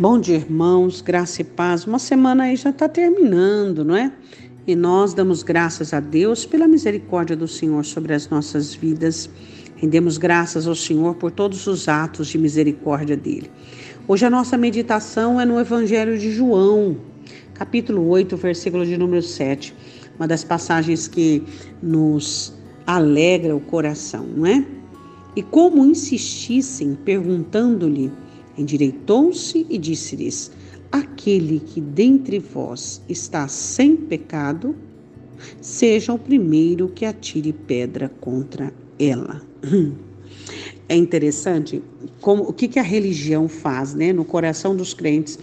Bom dia, irmãos, graça e paz. Uma semana aí já está terminando, não é? E nós damos graças a Deus pela misericórdia do Senhor sobre as nossas vidas. Rendemos graças ao Senhor por todos os atos de misericórdia dele. Hoje a nossa meditação é no Evangelho de João, capítulo 8, versículo de número 7. Uma das passagens que nos alegra o coração, não é? E como insistissem, perguntando-lhe, Endireitou-se e disse-lhes: Aquele que dentre vós está sem pecado, seja o primeiro que atire pedra contra ela. É interessante como o que, que a religião faz, né, no coração dos crentes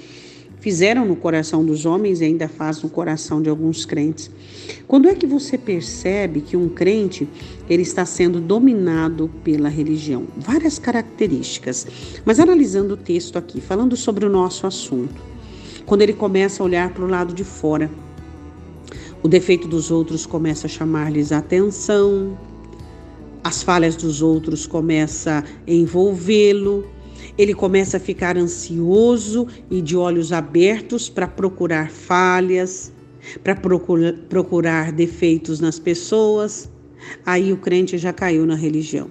fizeram no coração dos homens e ainda faz no coração de alguns crentes. Quando é que você percebe que um crente ele está sendo dominado pela religião? Várias características. Mas analisando o texto aqui, falando sobre o nosso assunto, quando ele começa a olhar para o lado de fora, o defeito dos outros começa a chamar-lhes atenção, as falhas dos outros começa a envolvê-lo, ele começa a ficar ansioso e de olhos abertos para procurar falhas, para procurar, procurar defeitos nas pessoas. Aí o crente já caiu na religião.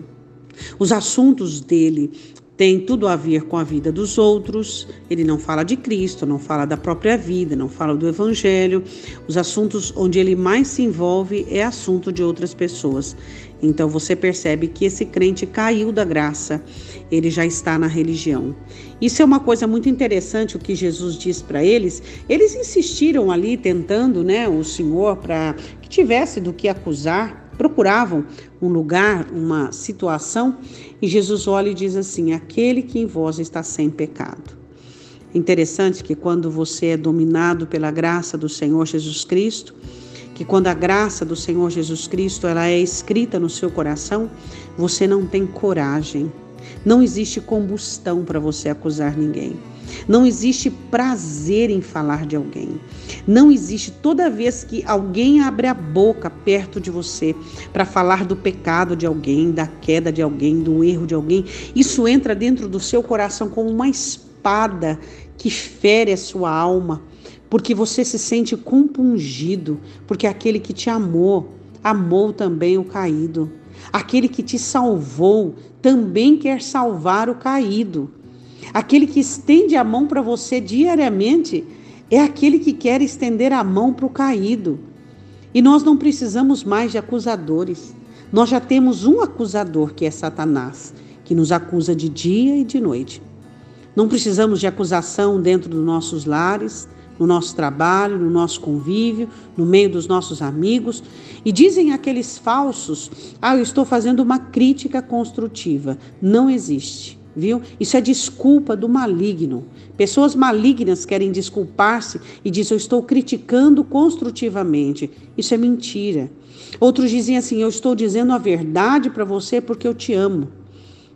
Os assuntos dele tem tudo a ver com a vida dos outros. Ele não fala de Cristo, não fala da própria vida, não fala do Evangelho. Os assuntos onde ele mais se envolve é assunto de outras pessoas. Então você percebe que esse crente caiu da graça, ele já está na religião. Isso é uma coisa muito interessante o que Jesus diz para eles. Eles insistiram ali tentando, né, o Senhor para que tivesse do que acusar procuravam um lugar, uma situação, e Jesus olha e diz assim: aquele que em vós está sem pecado. Interessante que quando você é dominado pela graça do Senhor Jesus Cristo, que quando a graça do Senhor Jesus Cristo ela é escrita no seu coração, você não tem coragem. Não existe combustão para você acusar ninguém. Não existe prazer em falar de alguém. Não existe toda vez que alguém abre a boca perto de você para falar do pecado de alguém, da queda de alguém, do erro de alguém, isso entra dentro do seu coração como uma espada que fere a sua alma, porque você se sente compungido, porque aquele que te amou, amou também o caído. Aquele que te salvou também quer salvar o caído. Aquele que estende a mão para você diariamente é aquele que quer estender a mão para o caído. E nós não precisamos mais de acusadores. Nós já temos um acusador que é Satanás, que nos acusa de dia e de noite. Não precisamos de acusação dentro dos nossos lares, no nosso trabalho, no nosso convívio, no meio dos nossos amigos. E dizem aqueles falsos: ah, eu estou fazendo uma crítica construtiva. Não existe viu? Isso é desculpa do maligno. Pessoas malignas querem desculpar-se e dizem: Eu estou criticando construtivamente. Isso é mentira. Outros dizem assim: Eu estou dizendo a verdade para você porque eu te amo.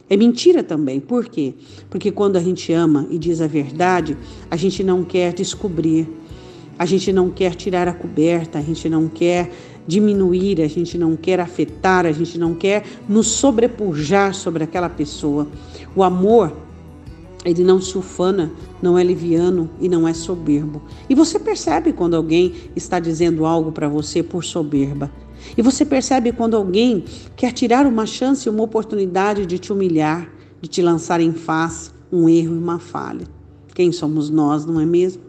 É mentira também. Por quê? Porque quando a gente ama e diz a verdade, a gente não quer descobrir, a gente não quer tirar a coberta, a gente não quer diminuir, a gente não quer afetar, a gente não quer nos sobrepujar sobre aquela pessoa. O amor, ele não se ufana, não é liviano e não é soberbo. E você percebe quando alguém está dizendo algo para você por soberba. E você percebe quando alguém quer tirar uma chance, uma oportunidade de te humilhar, de te lançar em face um erro e uma falha. Quem somos nós, não é mesmo?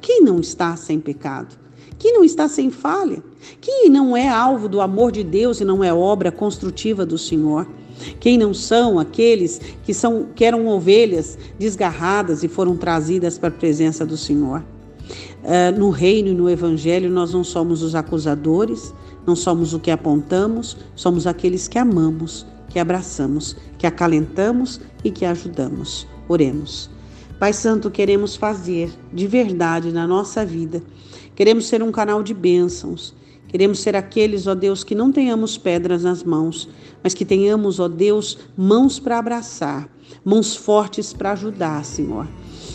Quem não está sem pecado? Quem não está sem falha? Quem não é alvo do amor de Deus e não é obra construtiva do Senhor? Quem não são aqueles que são que eram ovelhas desgarradas e foram trazidas para a presença do Senhor? Uh, no reino e no evangelho nós não somos os acusadores, não somos o que apontamos, somos aqueles que amamos, que abraçamos, que acalentamos e que ajudamos. Oremos. Pai Santo, queremos fazer de verdade na nossa vida. Queremos ser um canal de bênçãos. Queremos ser aqueles, ó Deus, que não tenhamos pedras nas mãos, mas que tenhamos, ó Deus, mãos para abraçar, mãos fortes para ajudar, Senhor.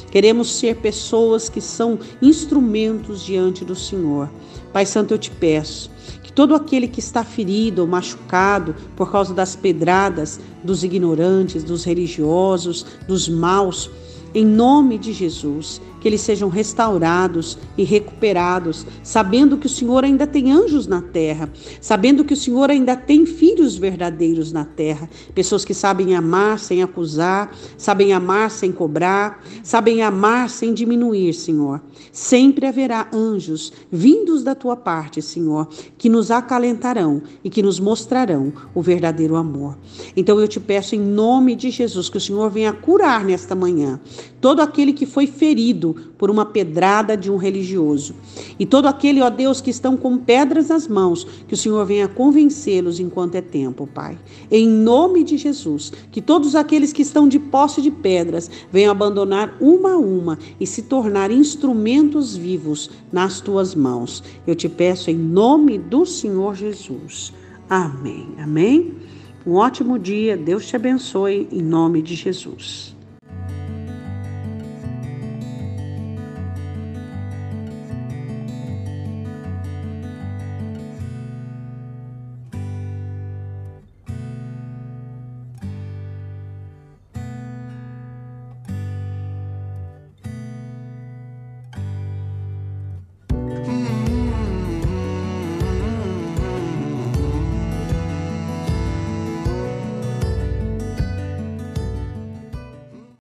Queremos ser pessoas que são instrumentos diante do Senhor. Pai Santo, eu te peço que todo aquele que está ferido ou machucado por causa das pedradas dos ignorantes, dos religiosos, dos maus, em nome de Jesus, que eles sejam restaurados e recuperados, sabendo que o Senhor ainda tem anjos na terra, sabendo que o Senhor ainda tem filhos verdadeiros na terra, pessoas que sabem amar sem acusar, sabem amar sem cobrar, sabem amar sem diminuir, Senhor. Sempre haverá anjos vindos da tua parte, Senhor, que nos acalentarão e que nos mostrarão o verdadeiro amor. Então eu te peço em nome de Jesus que o Senhor venha curar nesta manhã todo aquele que foi ferido por uma pedrada de um religioso. E todo aquele, ó Deus, que estão com pedras nas mãos, que o Senhor venha convencê-los enquanto é tempo, Pai. Em nome de Jesus, que todos aqueles que estão de posse de pedras venham abandonar uma a uma e se tornar instrumentos vivos nas tuas mãos. Eu te peço em nome do Senhor Jesus. Amém. Amém. Um ótimo dia. Deus te abençoe em nome de Jesus.